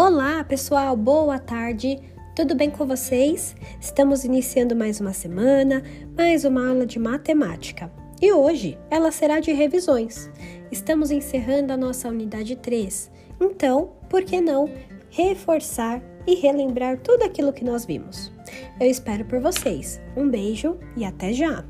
Olá, pessoal, boa tarde. Tudo bem com vocês? Estamos iniciando mais uma semana, mais uma aula de matemática. E hoje ela será de revisões. Estamos encerrando a nossa unidade 3. Então, por que não reforçar e relembrar tudo aquilo que nós vimos? Eu espero por vocês. Um beijo e até já!